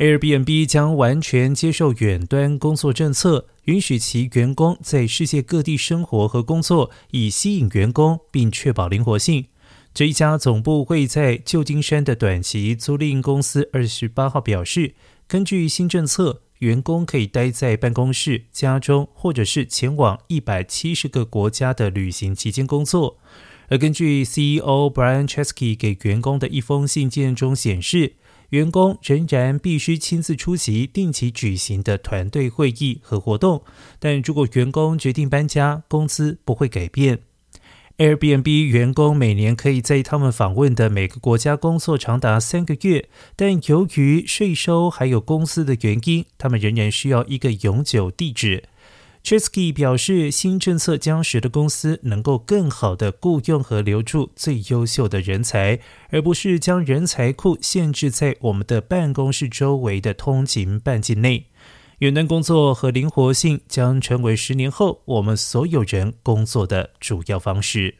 Airbnb 将完全接受远端工作政策，允许其员工在世界各地生活和工作，以吸引员工并确保灵活性。这一家总部位在旧金山的短期租赁公司二十八号表示，根据新政策，员工可以待在办公室、家中，或者是前往一百七十个国家的旅行期间工作。而根据 CEO Brian Chesky 给员工的一封信件中显示。员工仍然必须亲自出席定期举行的团队会议和活动，但如果员工决定搬家，工资不会改变。Airbnb 员工每年可以在他们访问的每个国家工作长达三个月，但由于税收还有公司的原因，他们仍然需要一个永久地址。Chesky 表示，新政策将使得公司能够更好地雇佣和留住最优秀的人才，而不是将人才库限制在我们的办公室周围的通勤半径内。远端工作和灵活性将成为十年后我们所有人工作的主要方式。